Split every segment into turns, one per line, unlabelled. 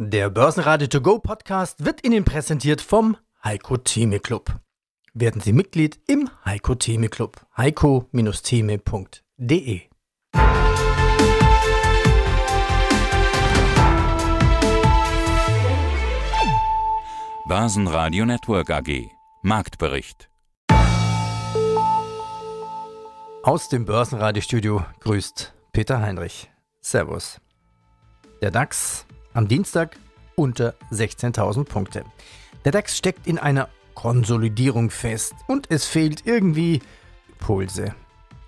Der Börsenradio To Go Podcast wird Ihnen präsentiert vom Heiko Theme Club. Werden Sie Mitglied im Heiko Theme Club. heiko-theme.de
Börsenradio Network AG Marktbericht
Aus dem Börsenradiostudio grüßt Peter Heinrich. Servus. Der DAX am Dienstag unter 16.000 Punkte. Der DAX steckt in einer Konsolidierung fest und es fehlt irgendwie Pulse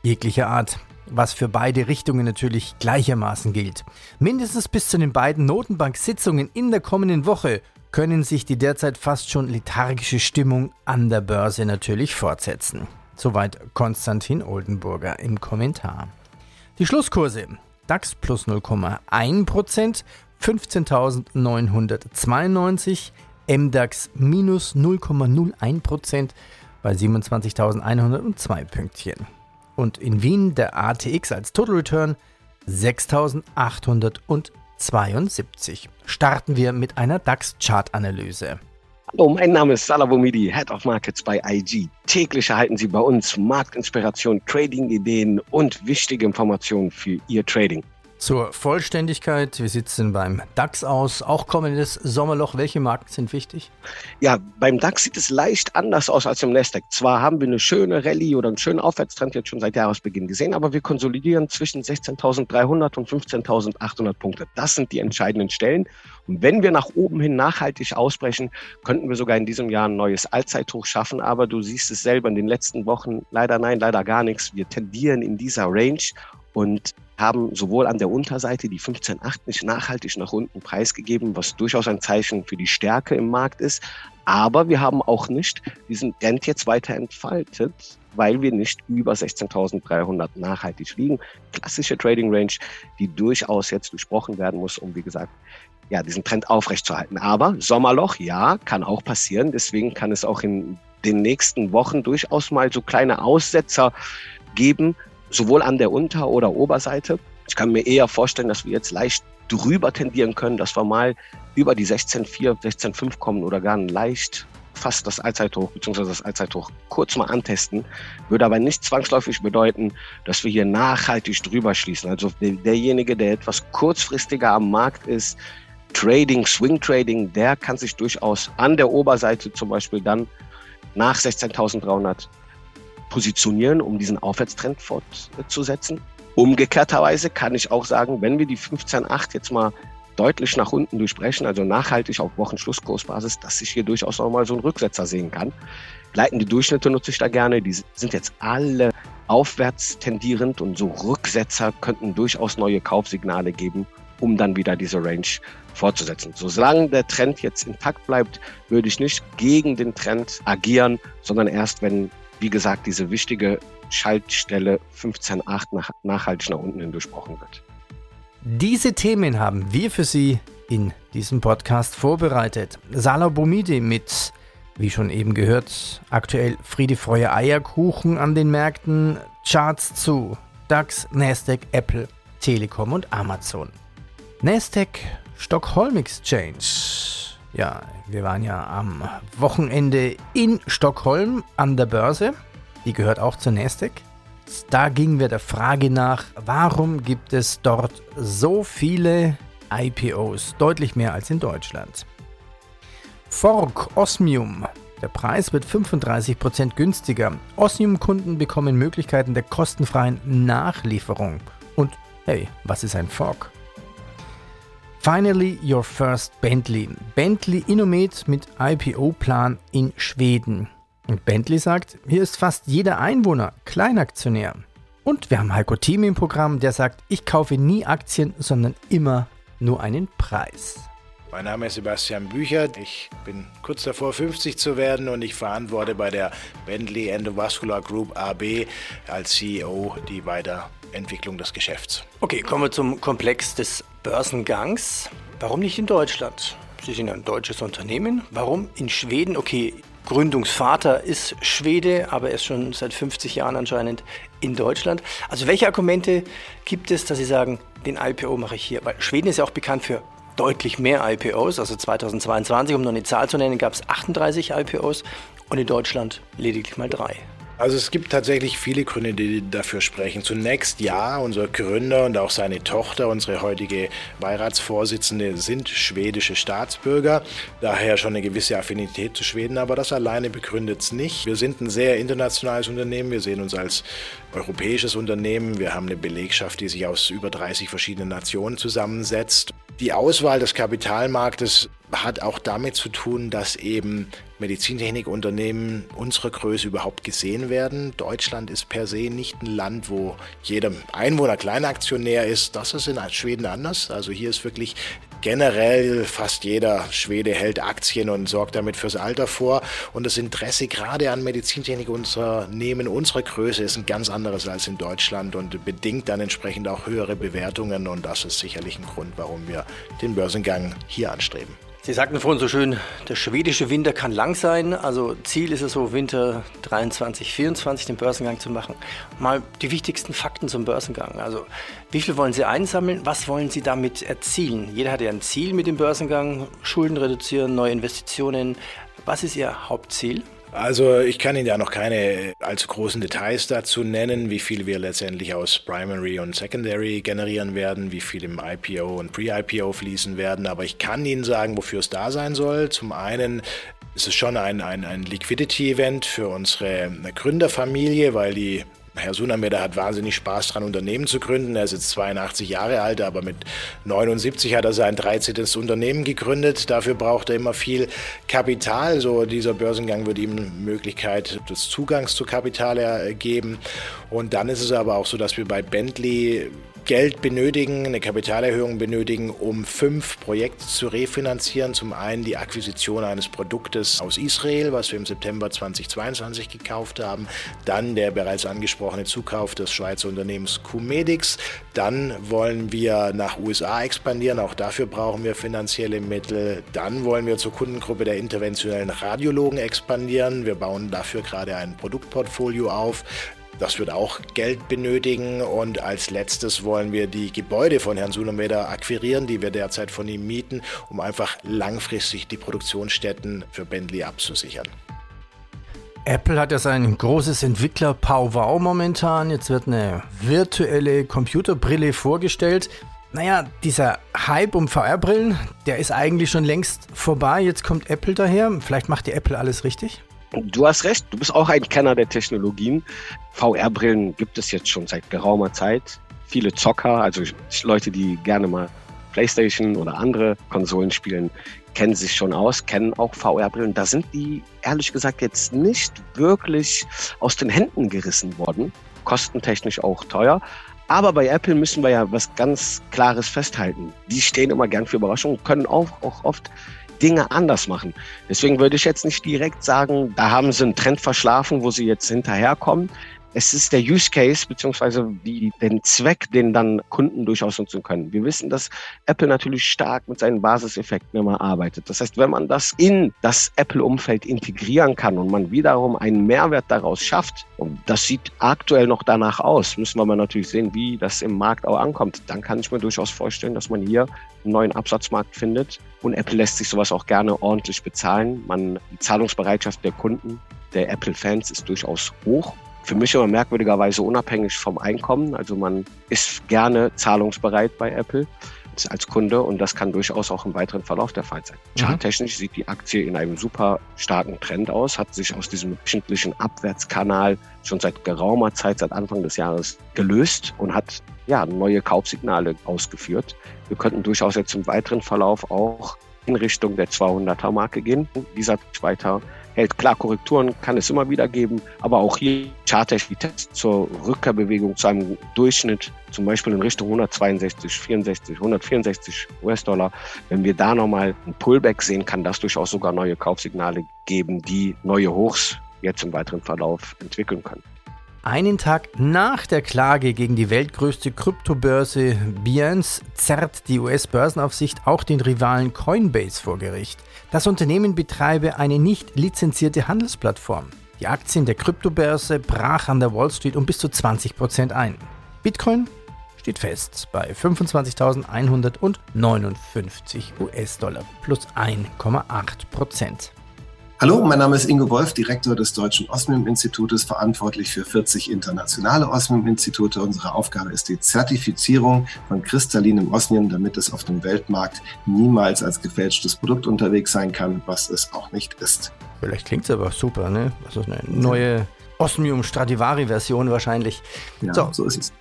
jeglicher Art, was für beide Richtungen natürlich gleichermaßen gilt. Mindestens bis zu den beiden Notenbank-Sitzungen in der kommenden Woche können sich die derzeit fast schon lethargische Stimmung an der Börse natürlich fortsetzen. Soweit Konstantin Oldenburger im Kommentar. Die Schlusskurse. DAX plus 0,1%, 15.992, MDAX minus 0,01% bei 27.102 Pünktchen. Und in Wien der ATX als Total Return 6.872. Starten wir mit einer DAX-Chart-Analyse.
Hallo, mein Name ist Salah Boumidi, Head of Markets bei IG. Täglich erhalten Sie bei uns Marktinspiration, Trading-Ideen und wichtige Informationen für Ihr Trading.
Zur Vollständigkeit, wie sieht es denn beim DAX aus? Auch kommendes Sommerloch, welche Marken sind wichtig?
Ja, beim DAX sieht es leicht anders aus als im Nasdaq. Zwar haben wir eine schöne Rallye oder einen schönen Aufwärtstrend jetzt schon seit Jahresbeginn gesehen, aber wir konsolidieren zwischen 16.300 und 15.800 Punkte. Das sind die entscheidenden Stellen. Und wenn wir nach oben hin nachhaltig ausbrechen, könnten wir sogar in diesem Jahr ein neues Allzeithoch schaffen. Aber du siehst es selber in den letzten Wochen, leider nein, leider gar nichts. Wir tendieren in dieser Range und haben sowohl an der Unterseite die 15,8 nicht nachhaltig nach unten preisgegeben, was durchaus ein Zeichen für die Stärke im Markt ist. Aber wir haben auch nicht diesen Trend jetzt weiter entfaltet, weil wir nicht über 16.300 nachhaltig liegen. Klassische Trading Range, die durchaus jetzt durchbrochen werden muss, um, wie gesagt, ja, diesen Trend aufrechtzuerhalten. Aber Sommerloch, ja, kann auch passieren. Deswegen kann es auch in den nächsten Wochen durchaus mal so kleine Aussetzer geben, sowohl an der Unter- oder Oberseite. Ich kann mir eher vorstellen, dass wir jetzt leicht drüber tendieren können, dass wir mal über die 16,4, 16,5 kommen oder gar leicht fast das Allzeithoch bzw. das Allzeithoch kurz mal antesten, würde aber nicht zwangsläufig bedeuten, dass wir hier nachhaltig drüber schließen. Also derjenige, der etwas kurzfristiger am Markt ist, Trading, Swing Trading, der kann sich durchaus an der Oberseite zum Beispiel dann nach 16.300 positionieren, um diesen Aufwärtstrend fortzusetzen. Umgekehrterweise kann ich auch sagen, wenn wir die 15.8 jetzt mal deutlich nach unten durchbrechen, also nachhaltig auf Wochenschlusskursbasis, dass ich hier durchaus nochmal so einen Rücksetzer sehen kann. Gleitende Durchschnitte nutze ich da gerne. Die sind jetzt alle aufwärts tendierend und so Rücksetzer könnten durchaus neue Kaufsignale geben, um dann wieder diese Range fortzusetzen. Solange der Trend jetzt intakt bleibt, würde ich nicht gegen den Trend agieren, sondern erst, wenn wie gesagt, diese wichtige Schaltstelle 15.8 nach, nachhaltig nach unten hin durchbrochen wird.
Diese Themen haben wir für Sie in diesem Podcast vorbereitet. Salah Bomidi mit, wie schon eben gehört, aktuell Friede, Freude, Eierkuchen an den Märkten, Charts zu DAX, Nasdaq, Apple, Telekom und Amazon. Nasdaq Stockholm Exchange ja, wir waren ja am Wochenende in Stockholm an der Börse. Die gehört auch zur Nasdaq. Da gingen wir der Frage nach, warum gibt es dort so viele IPOs, deutlich mehr als in Deutschland. Fork Osmium. Der Preis wird 35% günstiger. Osmium-Kunden bekommen Möglichkeiten der kostenfreien Nachlieferung. Und hey, was ist ein Fork? Finally Your First Bentley. Bentley Innomet mit IPO-Plan in Schweden. Und Bentley sagt, hier ist fast jeder Einwohner Kleinaktionär. Und wir haben Heiko Team im Programm, der sagt, ich kaufe nie Aktien, sondern immer nur einen Preis.
Mein Name ist Sebastian Bücher. Ich bin kurz davor, 50 zu werden und ich verantworte bei der Bentley Endovascular Group AB als CEO die Weiterentwicklung des Geschäfts.
Okay, kommen wir zum Komplex des Börsengangs. Warum nicht in Deutschland? Sie sind ein deutsches Unternehmen. Warum in Schweden? Okay, Gründungsvater ist Schwede, aber er ist schon seit 50 Jahren anscheinend in Deutschland. Also welche Argumente gibt es, dass Sie sagen, den IPO mache ich hier? Weil Schweden ist ja auch bekannt für deutlich mehr IPOs. Also 2022, um noch eine Zahl zu nennen, gab es 38 IPOs und in Deutschland lediglich mal drei.
Also es gibt tatsächlich viele Gründe, die dafür sprechen. Zunächst ja, unser Gründer und auch seine Tochter, unsere heutige Beiratsvorsitzende, sind schwedische Staatsbürger. Daher schon eine gewisse Affinität zu Schweden, aber das alleine begründet es nicht. Wir sind ein sehr internationales Unternehmen. Wir sehen uns als europäisches Unternehmen. Wir haben eine Belegschaft, die sich aus über 30 verschiedenen Nationen zusammensetzt. Die Auswahl des Kapitalmarktes hat auch damit zu tun, dass eben Medizintechnikunternehmen unserer Größe überhaupt gesehen werden. Deutschland ist per se nicht ein Land, wo jeder Einwohner Kleinaktionär ist. Das ist in Schweden anders. Also hier ist wirklich generell fast jeder Schwede hält Aktien und sorgt damit fürs Alter vor. Und das Interesse gerade an Medizintechnikunternehmen unserer Größe ist ein ganz anderes als in Deutschland und bedingt dann entsprechend auch höhere Bewertungen. Und das ist sicherlich ein Grund, warum wir den Börsengang hier anstreben.
Sie sagten vorhin so schön, der schwedische Winter kann lang sein. Also Ziel ist es so, Winter 23, 24 den Börsengang zu machen. Mal die wichtigsten Fakten zum Börsengang. Also wie viel wollen Sie einsammeln? Was wollen Sie damit erzielen? Jeder hat ja ein Ziel mit dem Börsengang. Schulden reduzieren, neue Investitionen. Was ist Ihr Hauptziel?
Also ich kann Ihnen ja noch keine allzu großen Details dazu nennen, wie viel wir letztendlich aus Primary und Secondary generieren werden, wie viel im IPO und Pre-IPO fließen werden, aber ich kann Ihnen sagen, wofür es da sein soll. Zum einen ist es schon ein, ein, ein Liquidity-Event für unsere Gründerfamilie, weil die Herr Sunameda hat wahnsinnig Spaß dran, Unternehmen zu gründen. Er ist jetzt 82 Jahre alt, aber mit 79 hat er sein 13. Unternehmen gegründet. Dafür braucht er immer viel Kapital. So dieser Börsengang wird ihm Möglichkeit des Zugangs zu Kapital geben. Und dann ist es aber auch so, dass wir bei Bentley Geld benötigen, eine Kapitalerhöhung benötigen, um fünf Projekte zu refinanzieren. Zum einen die Akquisition eines Produktes aus Israel, was wir im September 2022 gekauft haben. Dann der bereits angesprochene Zukauf des Schweizer Unternehmens Cumedix. Dann wollen wir nach USA expandieren. Auch dafür brauchen wir finanzielle Mittel. Dann wollen wir zur Kundengruppe der interventionellen Radiologen expandieren. Wir bauen dafür gerade ein Produktportfolio auf. Das wird auch Geld benötigen und als letztes wollen wir die Gebäude von Herrn Sunomeda akquirieren, die wir derzeit von ihm mieten, um einfach langfristig die Produktionsstätten für Bentley abzusichern.
Apple hat ja sein großes Entwickler-Powwow momentan. Jetzt wird eine virtuelle Computerbrille vorgestellt. Naja, dieser Hype um VR-Brillen, der ist eigentlich schon längst vorbei. Jetzt kommt Apple daher. Vielleicht macht die Apple alles richtig.
Du hast recht, du bist auch ein Kenner der Technologien. VR-Brillen gibt es jetzt schon seit geraumer Zeit. Viele Zocker, also Leute, die gerne mal PlayStation oder andere Konsolen spielen, kennen sich schon aus, kennen auch VR-Brillen. Da sind die ehrlich gesagt jetzt nicht wirklich aus den Händen gerissen worden. Kostentechnisch auch teuer. Aber bei Apple müssen wir ja was ganz Klares festhalten. Die stehen immer gern für Überraschungen, können auch, auch oft Dinge anders machen. Deswegen würde ich jetzt nicht direkt sagen, da haben sie einen Trend verschlafen, wo sie jetzt hinterherkommen. Es ist der Use Case beziehungsweise die, den Zweck, den dann Kunden durchaus nutzen können. Wir wissen, dass Apple natürlich stark mit seinen Basiseffekten immer arbeitet. Das heißt, wenn man das in das Apple-Umfeld integrieren kann und man wiederum einen Mehrwert daraus schafft, und das sieht aktuell noch danach aus, müssen wir mal natürlich sehen, wie das im Markt auch ankommt, dann kann ich mir durchaus vorstellen, dass man hier einen neuen Absatzmarkt findet. Und Apple lässt sich sowas auch gerne ordentlich bezahlen. Man, die Zahlungsbereitschaft der Kunden, der Apple-Fans ist durchaus hoch für mich immer merkwürdigerweise unabhängig vom Einkommen. Also man ist gerne zahlungsbereit bei Apple als Kunde und das kann durchaus auch im weiteren Verlauf der Fall sein. Mhm. Charttechnisch sieht die Aktie in einem super starken Trend aus, hat sich aus diesem wöchentlichen Abwärtskanal schon seit geraumer Zeit, seit Anfang des Jahres gelöst und hat ja neue Kaufsignale ausgeführt. Wir könnten durchaus jetzt im weiteren Verlauf auch in Richtung der 200er Marke gehen. Dieser weiter hält. Klar, Korrekturen kann es immer wieder geben, aber auch hier chartech die Tests zur Rückkehrbewegung zu einem Durchschnitt, zum Beispiel in Richtung 162, 64, 164 US-Dollar. Wenn wir da nochmal ein Pullback sehen, kann das durchaus sogar neue Kaufsignale geben, die neue Hochs jetzt im weiteren Verlauf entwickeln können.
Einen Tag nach der Klage gegen die weltgrößte Kryptobörse Binance zerrt die US-Börsenaufsicht auch den Rivalen Coinbase vor Gericht. Das Unternehmen betreibe eine nicht lizenzierte Handelsplattform. Die Aktien der Kryptobörse brach an der Wall Street um bis zu 20% ein. Bitcoin steht fest bei 25.159 US-Dollar plus 1,8 Prozent.
Hallo, mein Name ist Ingo Wolf, Direktor des Deutschen Osmium-Institutes, verantwortlich für 40 internationale Osmium-Institute. Unsere Aufgabe ist die Zertifizierung von kristallinem Osmium, damit es auf dem Weltmarkt niemals als gefälschtes Produkt unterwegs sein kann, was es auch nicht ist.
Vielleicht klingt es aber super, ne? Also eine neue Osmium Stradivari Version wahrscheinlich.
Ja, so, so ist es.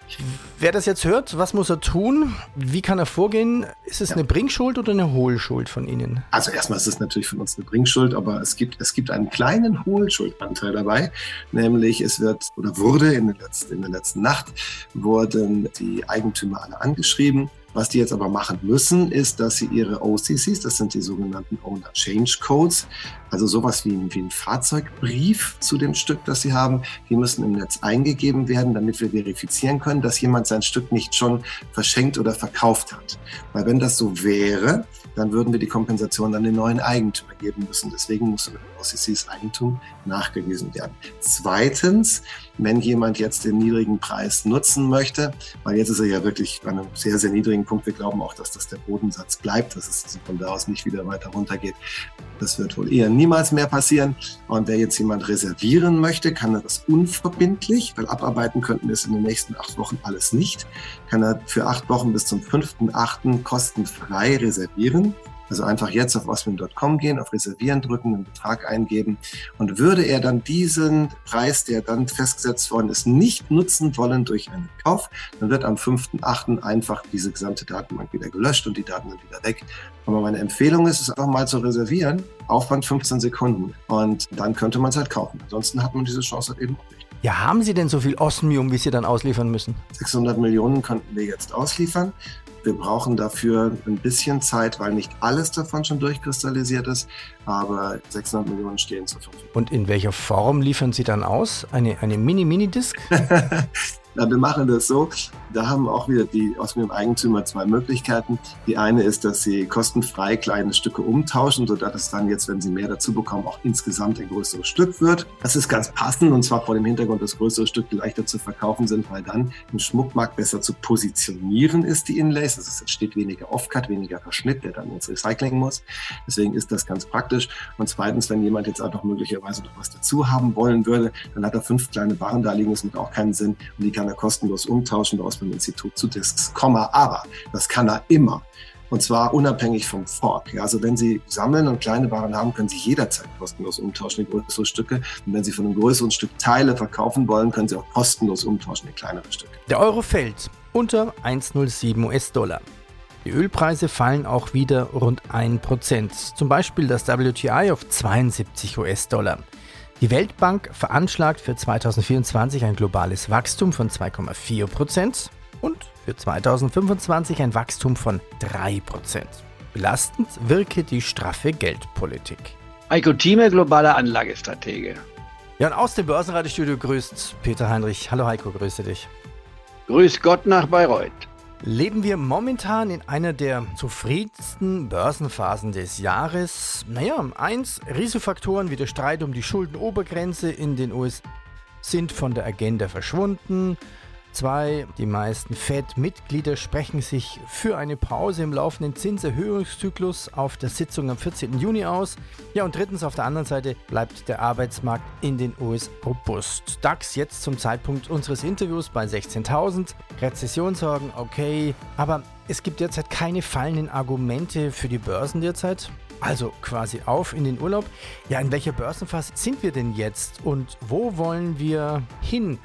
Wer das jetzt hört, was muss er tun? Wie kann er vorgehen? Ist es ja. eine Bringschuld oder eine Hohlschuld von Ihnen?
Also erstmal ist es natürlich von uns eine Bringschuld, aber es gibt, es gibt einen kleinen Hohlschuldanteil dabei, nämlich es wird oder wurde in der letzten, in der letzten Nacht wurden die Eigentümer alle angeschrieben was die jetzt aber machen müssen, ist, dass sie ihre OCCs, das sind die sogenannten Owner Change Codes, also sowas wie ein, wie ein Fahrzeugbrief zu dem Stück, das sie haben, die müssen im Netz eingegeben werden, damit wir verifizieren können, dass jemand sein Stück nicht schon verschenkt oder verkauft hat. Weil wenn das so wäre, dann würden wir die Kompensation an den neuen Eigentümer geben müssen. Deswegen muss OCCs Eigentum nachgewiesen werden. Zweitens, wenn jemand jetzt den niedrigen Preis nutzen möchte, weil jetzt ist er ja wirklich bei einem sehr, sehr niedrigen Punkt. Wir glauben auch, dass das der Bodensatz bleibt, dass es von da aus nicht wieder weiter runtergeht. Das wird wohl eher niemals mehr passieren. Und wer jetzt jemand reservieren möchte, kann das unverbindlich, weil abarbeiten könnten wir es in den nächsten acht Wochen alles nicht, kann er für acht Wochen bis zum 5.8. kostenfrei reservieren. Also einfach jetzt auf osmin.com gehen, auf Reservieren drücken, einen Betrag eingeben und würde er dann diesen Preis, der dann festgesetzt worden ist, nicht nutzen wollen durch einen Kauf, dann wird am 5.8. einfach diese gesamte Datenbank wieder gelöscht und die Daten dann wieder weg. Aber meine Empfehlung ist es einfach mal zu reservieren, Aufwand 15 Sekunden und dann könnte man es halt kaufen. Ansonsten hat man diese Chance halt eben auch nicht.
Ja, haben Sie denn so viel Osmium, wie Sie dann ausliefern müssen?
600 Millionen könnten wir jetzt ausliefern. Wir brauchen dafür ein bisschen Zeit, weil nicht alles davon schon durchkristallisiert ist, aber 600 Millionen stehen zur Verfügung.
Und in welcher Form liefern Sie dann aus? Eine, eine Mini-Mini-Disk?
Na, wir machen das so. Da haben auch wieder die Osmium-Eigentümer zwei Möglichkeiten. Die eine ist, dass sie kostenfrei kleine Stücke umtauschen, sodass es dann jetzt, wenn sie mehr dazu bekommen, auch insgesamt ein größeres Stück wird. Das ist ganz passend und zwar vor dem Hintergrund, dass größere Stücke leichter zu verkaufen sind, weil dann im Schmuckmarkt besser zu positionieren ist, die Inlays. Also es entsteht weniger Off-Cut, weniger Verschnitt, der dann ins Recycling muss. Deswegen ist das ganz praktisch. Und zweitens, wenn jemand jetzt auch noch möglicherweise noch was dazu haben wollen würde, dann hat er fünf kleine Waren da liegen, das macht auch keinen Sinn und die kann er kostenlos umtauschen aus dem Institut zu Discs, aber das kann er immer. Und zwar unabhängig vom Fork. Ja, also wenn Sie sammeln und kleine Waren haben, können Sie jederzeit kostenlos umtauschen in größere Stücke. Und wenn Sie von einem größeren Stück Teile verkaufen wollen, können Sie auch kostenlos umtauschen in kleinere Stücke.
Der Euro fällt unter 1,07 US-Dollar. Die Ölpreise fallen auch wieder rund 1%. Zum Beispiel das WTI auf 72 US-Dollar. Die Weltbank veranschlagt für 2024 ein globales Wachstum von 2,4 Prozent und für 2025 ein Wachstum von 3 Prozent. Belastend wirke die straffe Geldpolitik.
Heiko Thieme, globaler Anlagestratege.
Ja, und aus dem Börsenradiostudio grüßt Peter Heinrich. Hallo Heiko, grüße dich.
Grüß Gott nach Bayreuth.
Leben wir momentan in einer der zufriedensten Börsenphasen des Jahres? Naja, eins, Risikofaktoren wie der Streit um die Schuldenobergrenze in den USA sind von der Agenda verschwunden. Zwei, die meisten Fed-Mitglieder sprechen sich für eine Pause im laufenden Zinserhöhungszyklus auf der Sitzung am 14. Juni aus. Ja, und drittens, auf der anderen Seite bleibt der Arbeitsmarkt in den USA robust. DAX jetzt zum Zeitpunkt unseres Interviews bei 16.000. Rezessionssorgen, okay, aber es gibt derzeit keine fallenden Argumente für die Börsen derzeit. Also quasi auf in den Urlaub. Ja, in welcher Börsenphase sind wir denn jetzt und wo wollen wir hin?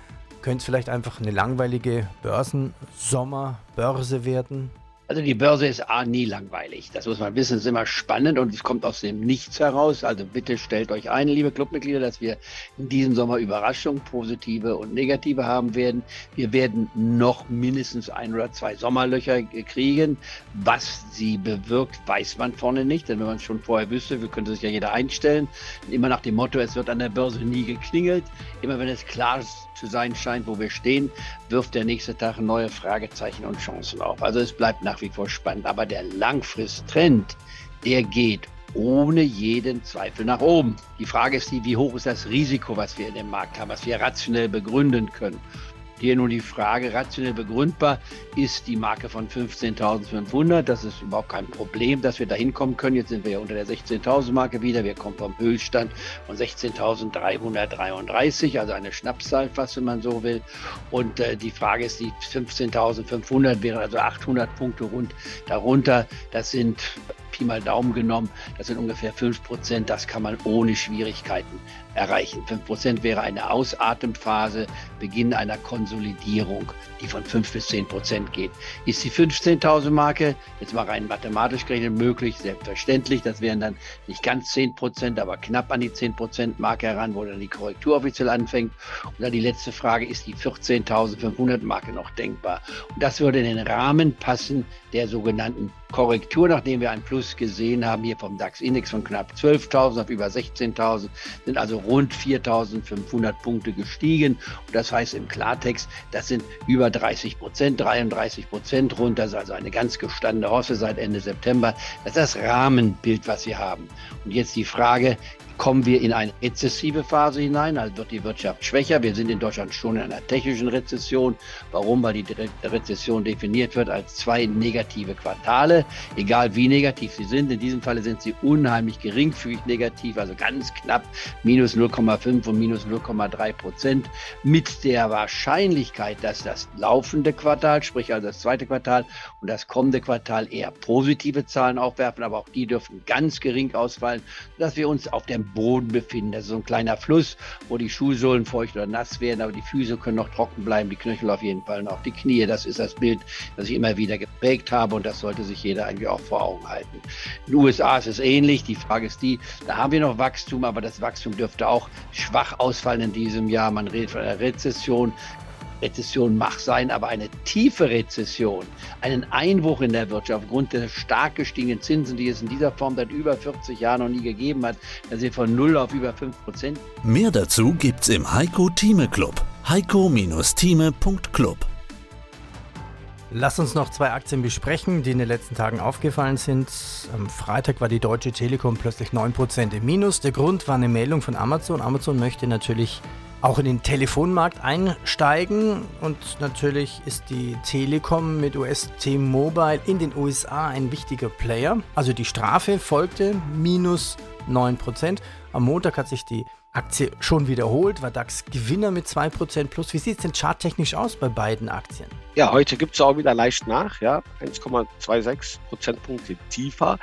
Könnte es vielleicht einfach eine langweilige Börsensommerbörse werden?
Also die Börse ist A nie langweilig. Das muss man wissen, es ist immer spannend und es kommt aus dem Nichts heraus. Also bitte stellt euch ein, liebe Clubmitglieder, dass wir in diesem Sommer Überraschungen, positive und negative haben werden. Wir werden noch mindestens ein oder zwei Sommerlöcher kriegen. Was sie bewirkt, weiß man vorne nicht, denn wenn man es schon vorher wüsste, könnte sich ja jeder einstellen. Immer nach dem Motto, es wird an der Börse nie geklingelt. Immer wenn es klar zu sein scheint, wo wir stehen, wirft der nächste Tag neue Fragezeichen und Chancen auf. Also es bleibt nach wie vor spannend. Aber der Langfristtrend, der geht ohne jeden Zweifel nach oben. Die Frage ist die, wie hoch ist das Risiko, was wir in dem Markt haben, was wir rationell begründen können. Hier nun die Frage, rationell begründbar, ist die Marke von 15.500. Das ist überhaupt kein Problem, dass wir da hinkommen können. Jetzt sind wir ja unter der 16.000 Marke wieder. Wir kommen vom Höchststand von 16.333, also eine Schnapszahl fast, wenn man so will. Und äh, die Frage ist, die 15.500 wären also 800 Punkte rund darunter. Das sind Pi mal Daumen genommen, das sind ungefähr 5 Prozent, das kann man ohne Schwierigkeiten erreichen. 5 Prozent wäre eine Ausatemphase, Beginn einer Konsolidierung, die von 5 bis 10 Prozent geht. Ist die 15.000 Marke jetzt mal rein mathematisch gerechnet möglich? Selbstverständlich. Das wären dann nicht ganz 10 Prozent, aber knapp an die 10 Prozent Marke heran, wo dann die Korrektur offiziell anfängt. Und dann die letzte Frage, ist die 14.500 Marke noch denkbar? Und das würde in den Rahmen passen der sogenannten Korrektur, nachdem wir ein Plus gesehen haben, hier vom DAX-Index von knapp 12.000 auf über 16.000, sind also rund 4.500 Punkte gestiegen. Und das heißt im Klartext, das sind über 30 Prozent, 33 Prozent runter. Das ist also eine ganz gestandene Hosse seit Ende September. Das ist das Rahmenbild, was wir haben. Und jetzt die Frage, kommen wir in eine rezessive Phase hinein, also wird die Wirtschaft schwächer. Wir sind in Deutschland schon in einer technischen Rezession. Warum? Weil die Rezession definiert wird als zwei negative Quartale, egal wie negativ sie sind. In diesem Falle sind sie unheimlich geringfügig negativ, also ganz knapp minus 0,5 und minus 0,3 Prozent mit der Wahrscheinlichkeit, dass das laufende Quartal, sprich also das zweite Quartal und das kommende Quartal eher positive Zahlen aufwerfen, aber auch die dürfen ganz gering ausfallen, dass wir uns auf der Boden befinden. Das ist so ein kleiner Fluss, wo die Schuhsohlen feucht oder nass werden, aber die Füße können noch trocken bleiben, die Knöchel auf jeden Fall und auch die Knie. Das ist das Bild, das ich immer wieder geprägt habe und das sollte sich jeder eigentlich auch vor Augen halten. In den USA ist es ähnlich. Die Frage ist die, da haben wir noch Wachstum, aber das Wachstum dürfte auch schwach ausfallen in diesem Jahr. Man redet von einer Rezession. Rezession mag sein, aber eine tiefe Rezession, einen Einbruch in der Wirtschaft aufgrund der stark gestiegenen Zinsen, die es in dieser Form seit über 40 Jahren noch nie gegeben hat, dass sie von 0 auf über 5 Prozent.
Mehr dazu gibt's im Heiko Thieme Club. heiko-thieme.club
Lass uns noch zwei Aktien besprechen, die in den letzten Tagen aufgefallen sind. Am Freitag war die Deutsche Telekom plötzlich 9% im Minus. Der Grund war eine Meldung von Amazon. Amazon möchte natürlich auch in den Telefonmarkt einsteigen und natürlich ist die Telekom mit US T-Mobile in den USA ein wichtiger Player. Also die Strafe folgte minus 9%. Am Montag hat sich die Aktie schon wiederholt, war DAX Gewinner mit 2% plus. Wie sieht es denn charttechnisch aus bei beiden Aktien?
Ja, heute gibt es auch wieder leicht nach, ja, 1,26 Prozentpunkte tiefer.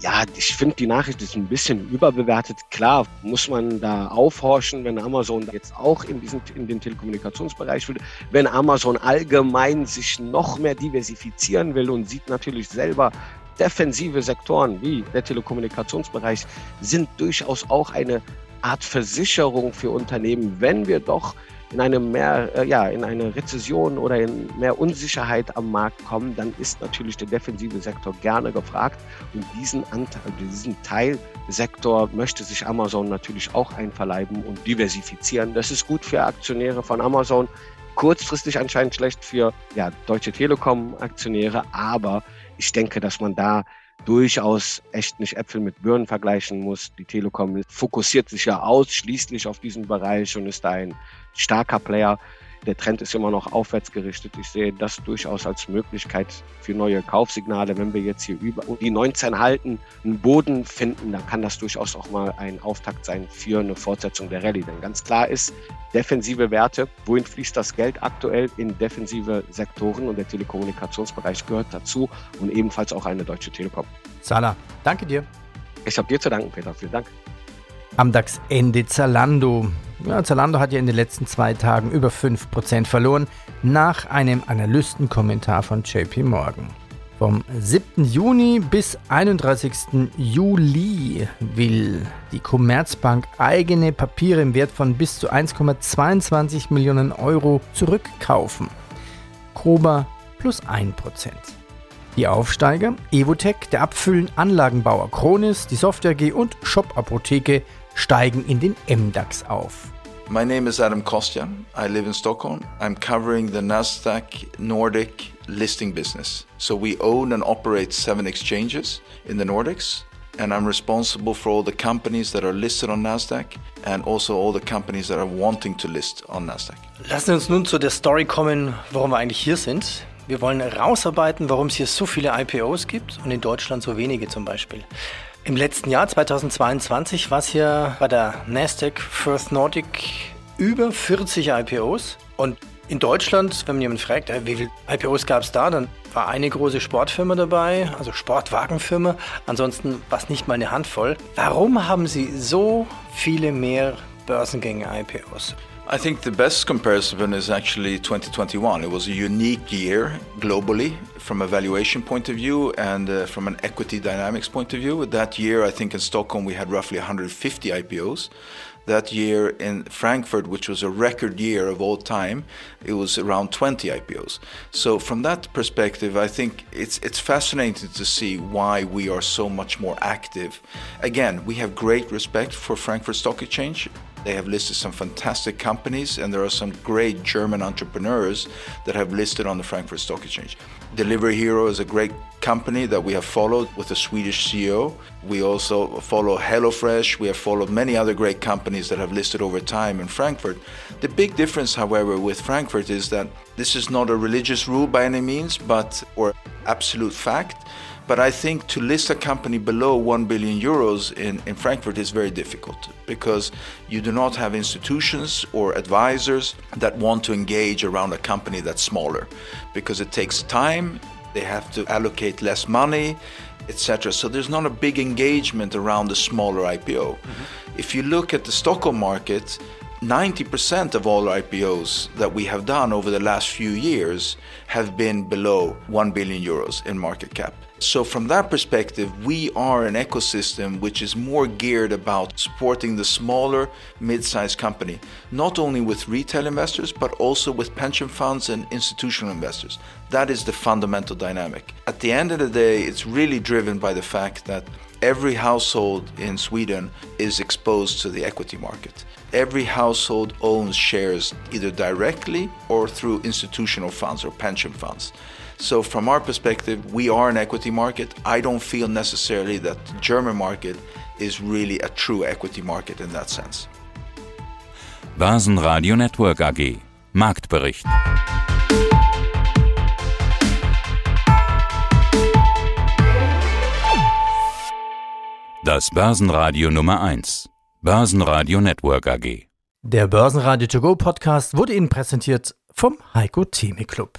Ja, ich finde, die Nachricht ist ein bisschen überbewertet. Klar, muss man da aufhorchen, wenn Amazon jetzt auch in, diesen, in den Telekommunikationsbereich will. Wenn Amazon allgemein sich noch mehr diversifizieren will und sieht natürlich selber, defensive Sektoren wie der Telekommunikationsbereich sind durchaus auch eine Art Versicherung für Unternehmen, wenn wir doch in eine mehr, äh, ja, in eine Rezession oder in mehr Unsicherheit am Markt kommen, dann ist natürlich der defensive Sektor gerne gefragt. Und diesen Anteil, diesen Teilsektor möchte sich Amazon natürlich auch einverleiben und diversifizieren. Das ist gut für Aktionäre von Amazon. Kurzfristig anscheinend schlecht für ja, Deutsche Telekom-Aktionäre, aber ich denke, dass man da durchaus echt nicht Äpfel mit Birnen vergleichen muss. Die Telekom fokussiert sich ja ausschließlich auf diesen Bereich und ist ein starker Player. Der Trend ist immer noch aufwärts gerichtet. Ich sehe das durchaus als Möglichkeit für neue Kaufsignale. Wenn wir jetzt hier über die 19 halten, einen Boden finden, dann kann das durchaus auch mal ein Auftakt sein für eine Fortsetzung der Rallye. Denn ganz klar ist, defensive Werte, wohin fließt das Geld aktuell in defensive Sektoren und der Telekommunikationsbereich gehört dazu und ebenfalls auch eine Deutsche Telekom.
Salah, danke dir.
Ich habe dir zu danken, Peter. Vielen Dank.
Am DAX-Ende Zalando. Ja, Zalando hat ja in den letzten zwei Tagen über 5% verloren, nach einem Analystenkommentar von JP Morgan. Vom 7. Juni bis 31. Juli will die Commerzbank eigene Papiere im Wert von bis zu 1,22 Millionen Euro zurückkaufen. Koba plus 1%. Die Aufsteiger Evotech, der Abfüllen-Anlagenbauer Kronis, die Software G und Shop Apotheke steigen in den MDAX auf.
My name is Adam Kostjan. I live in Stockholm. I'm covering the Nasdaq Nordic listing business. So we own and operate seven exchanges in the Nordics. and I'm responsible for all the companies that are listed on Nasdaq and also all the companies that are wanting to list on Nasdaq.
Lassen Sie uns nun zu der Story kommen, warum wir eigentlich hier sind. Wir wollen herausarbeiten, warum es hier so viele IPOs gibt und in Deutschland so wenige zum Beispiel. Im letzten Jahr, 2022, war es hier bei der Nasdaq First Nordic über 40 IPOs. Und in Deutschland, wenn man jemanden fragt, äh, wie viele IPOs gab es da, dann war eine große Sportfirma dabei, also Sportwagenfirma. Ansonsten war es nicht mal eine Handvoll. Warum haben Sie so viele mehr Börsengänge IPOs?
I think the best comparison is actually 2021. It was a unique year globally from a valuation point of view and uh, from an equity dynamics point of view. That year, I think in Stockholm we had roughly 150 IPOs. That year in Frankfurt, which was a record year of all time, it was around 20 IPOs. So from that perspective, I think it's it's fascinating to see why we are so much more active. Again, we have great respect for Frankfurt Stock Exchange. They have listed some fantastic companies, and there are some great German entrepreneurs that have listed on the Frankfurt Stock Exchange. Delivery Hero is a great company that we have followed with a Swedish CEO. We also follow HelloFresh. We have followed many other great companies that have listed over time in Frankfurt. The big difference, however, with Frankfurt is that this is not a religious rule by any means, but or absolute fact. But I think to list a company below 1 billion euros in, in Frankfurt is very difficult because you do not have institutions or advisors that want to engage around a company that's smaller because it takes time, they have to allocate less money, etc. So there's not a big engagement around the smaller IPO. Mm-hmm. If you look at the Stockholm market, 90% of all IPOs that we have done over the last few years have been below 1 billion euros in market cap. So, from that perspective, we are an ecosystem which is more geared about supporting the smaller, mid sized company, not only with retail investors, but also with pension funds and institutional investors. That is the fundamental dynamic. At the end of the day, it's really driven by the fact that every household in Sweden is exposed to the equity market. Every household owns shares either directly or through institutional funds or pension funds. So, from our perspective, we are an equity market. I don't feel necessarily that the German market is really a true equity market in that sense.
Börsenradio Network AG Marktbericht. Das Börsenradio Nummer 1. Börsenradio Network AG.
Der Börsenradio To Go Podcast wurde Ihnen präsentiert vom Heiko Theme Club.